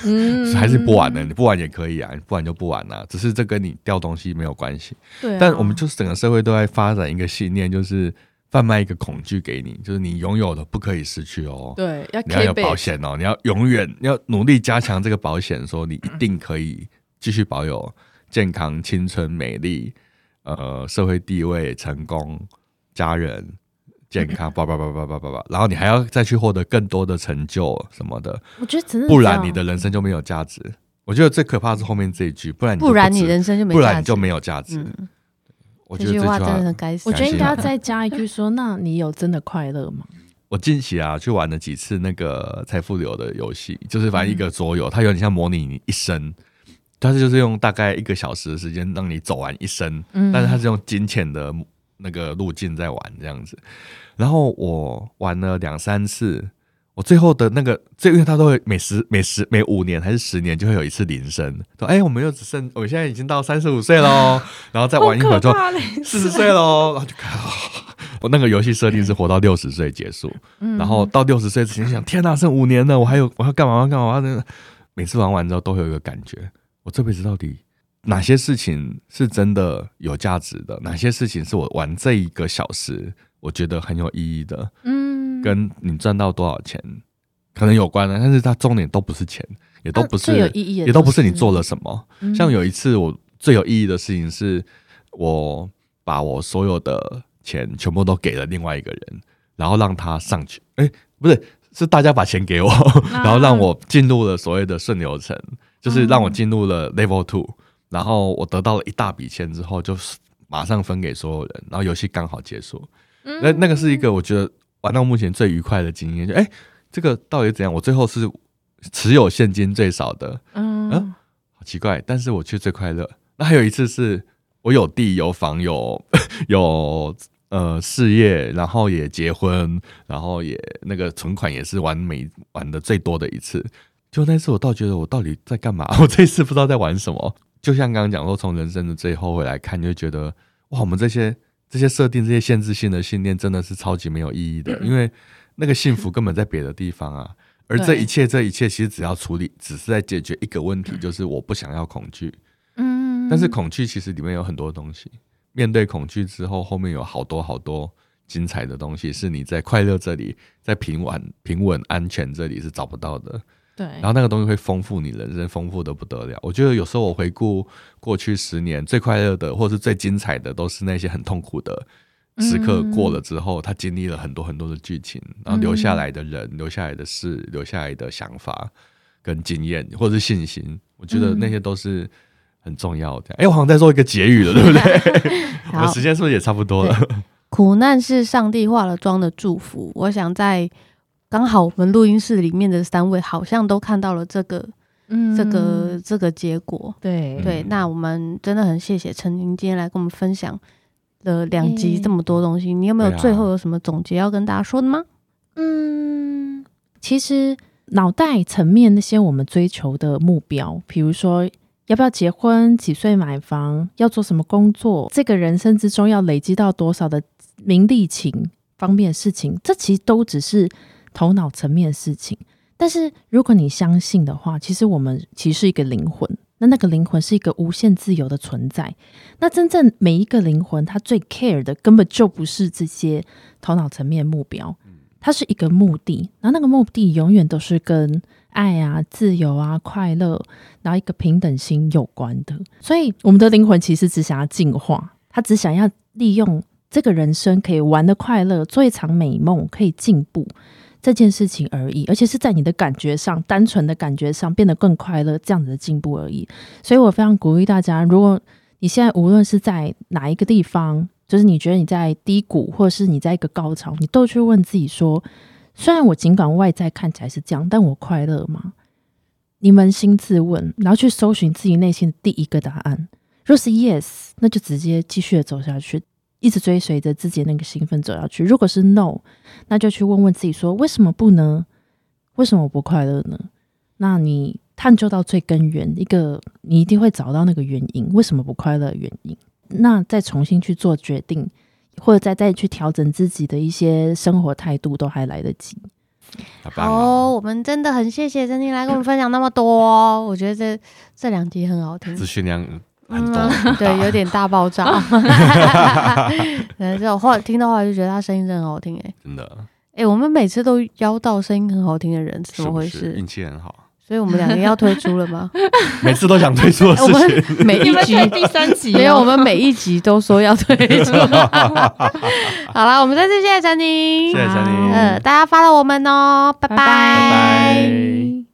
嗯、*laughs* 还是不玩呢？你不玩也可以啊，你不玩就不玩啊。只是这跟你掉东西没有关系。对、啊，但我们就是整个社会都在发展一个信念，就是贩卖一个恐惧给你，就是你拥有的不可以失去哦。对，要你要有保险哦，你要永远要努力加强这个保险，说你一定可以继续保有健康、青春、美丽，呃，社会地位、成功、家人。健康，叭叭叭叭叭叭叭，然后你还要再去获得更多的成就什么的，我觉得真的，不然你的人生就没有价值。我觉得最可怕是后面这一句，不然你不然你人生就没不然你就没有价值。嗯、我觉得这句话真的很该死。我觉得应该要再加一句说，那你有真的快乐吗？我近期啊去玩了几次那个财富流的游戏，就是反正一个桌游，它有点像模拟你一生，但是就是用大概一个小时的时间让你走完一生，嗯、但是它是用金钱的。那个路径在玩这样子，然后我玩了两三次，我最后的那个，这因为他都会每十每十每五年还是十年就会有一次铃声，说哎，我们又只剩我现在已经到三十五岁喽，*laughs* 然后再玩一会儿就四十岁喽，然后就看，*laughs* 我那个游戏设定是活到六十岁结束，然后到六十岁之前想，天哪，剩五年了，我还有我要干嘛干嘛干嘛，每次玩完之后都会有一个感觉，我这辈子到底。哪些事情是真的有价值的？哪些事情是我玩这一个小时，我觉得很有意义的？嗯，跟你赚到多少钱可能有关的，但是它重点都不是钱，也都不是有意义，也都不是你做了什么。像有一次，我最有意义的事情是，我把我所有的钱全部都给了另外一个人，然后让他上去。哎，不是，是大家把钱给我，*laughs* 然后让我进入了所谓的顺流程，就是让我进入了 Level Two。然后我得到了一大笔钱之后，就马上分给所有人，然后游戏刚好结束。那那个是一个我觉得玩到目前最愉快的经验。就哎，这个到底怎样？我最后是持有现金最少的，嗯，好奇怪，但是我却最快乐。那还有一次是我有地有房有 *laughs* 有呃事业，然后也结婚，然后也那个存款也是玩每玩的最多的一次。就那次我倒觉得我到底在干嘛？*laughs* 我这一次不知道在玩什么。就像刚刚讲说，从人生的最后回来看，就觉得哇，我们这些这些设定、这些限制性的信念，真的是超级没有意义的。因为那个幸福根本在别的地方啊，*laughs* 而这一切、这一切，其实只要处理，只是在解决一个问题，就是我不想要恐惧。嗯，但是恐惧其实里面有很多东西，面对恐惧之后，后面有好多好多精彩的东西，是你在快乐这里，在平稳、平稳、安全这里是找不到的。对，然后那个东西会丰富你人生，丰富的不得了。我觉得有时候我回顾过去十年，最快乐的或是最精彩的，都是那些很痛苦的时刻过了之后，他经历了很多很多的剧情，然后留下来的人、留下来的事、留下来的想法跟经验或者是信心，我觉得那些都是很重要的。哎，我好像在做一个结语了，对不对？*laughs* 我时间是不是也差不多了？苦难是上帝化了妆的祝福。我想在。刚好我们录音室里面的三位好像都看到了这个，嗯，这个这个结果，对对。那我们真的很谢谢陈宁今天来跟我们分享了两集这么多东西。你有没有最后有什么总结要跟大家说的吗？嗯，其实脑袋层面那些我们追求的目标，比如说要不要结婚、几岁买房、要做什么工作，这个人生之中要累积到多少的名利情方面的事情，这其实都只是。头脑层面的事情，但是如果你相信的话，其实我们其实是一个灵魂，那那个灵魂是一个无限自由的存在。那真正每一个灵魂，它最 care 的根本就不是这些头脑层面目标，它是一个目的。然后那个目的永远都是跟爱啊、自由啊、快乐，然后一个平等心有关的。所以我们的灵魂其实只想要进化，它只想要利用这个人生可以玩的快乐，做一场美梦，可以进步。这件事情而已，而且是在你的感觉上，单纯的感觉上变得更快乐，这样子的进步而已。所以我非常鼓励大家，如果你现在无论是在哪一个地方，就是你觉得你在低谷，或者是你在一个高潮，你都去问自己说：虽然我尽管外在看起来是这样，但我快乐吗？你扪心自问，然后去搜寻自己内心的第一个答案。若是 yes，那就直接继续的走下去。一直追随着自己的那个兴奋走下去。如果是 no，那就去问问自己说：为什么不呢？为什么我不快乐呢？那你探究到最根源，一个你一定会找到那个原因，为什么不快乐的原因。那再重新去做决定，或者再再去调整自己的一些生活态度，都还来得及。好，我们真的很谢谢珍妮来跟我们分享那么多。我觉得这这两集很好听，资讯量。嗯，对，有点大爆炸。嗯，*laughs* 这后来听到话就觉得他声音真的很好听，哎，真的。哎、欸，我们每次都邀到声音很好听的人，怎么回事？运气很好。所以我们两个要推出了吗？*laughs* 每次都想推出的 *laughs* 事情。我们每一集第三集没有，我们每一集都说要推出。好了，我们再次谢谢陈宁，谢谢陈宁。呃，大家 follow 我们哦，拜拜。拜拜。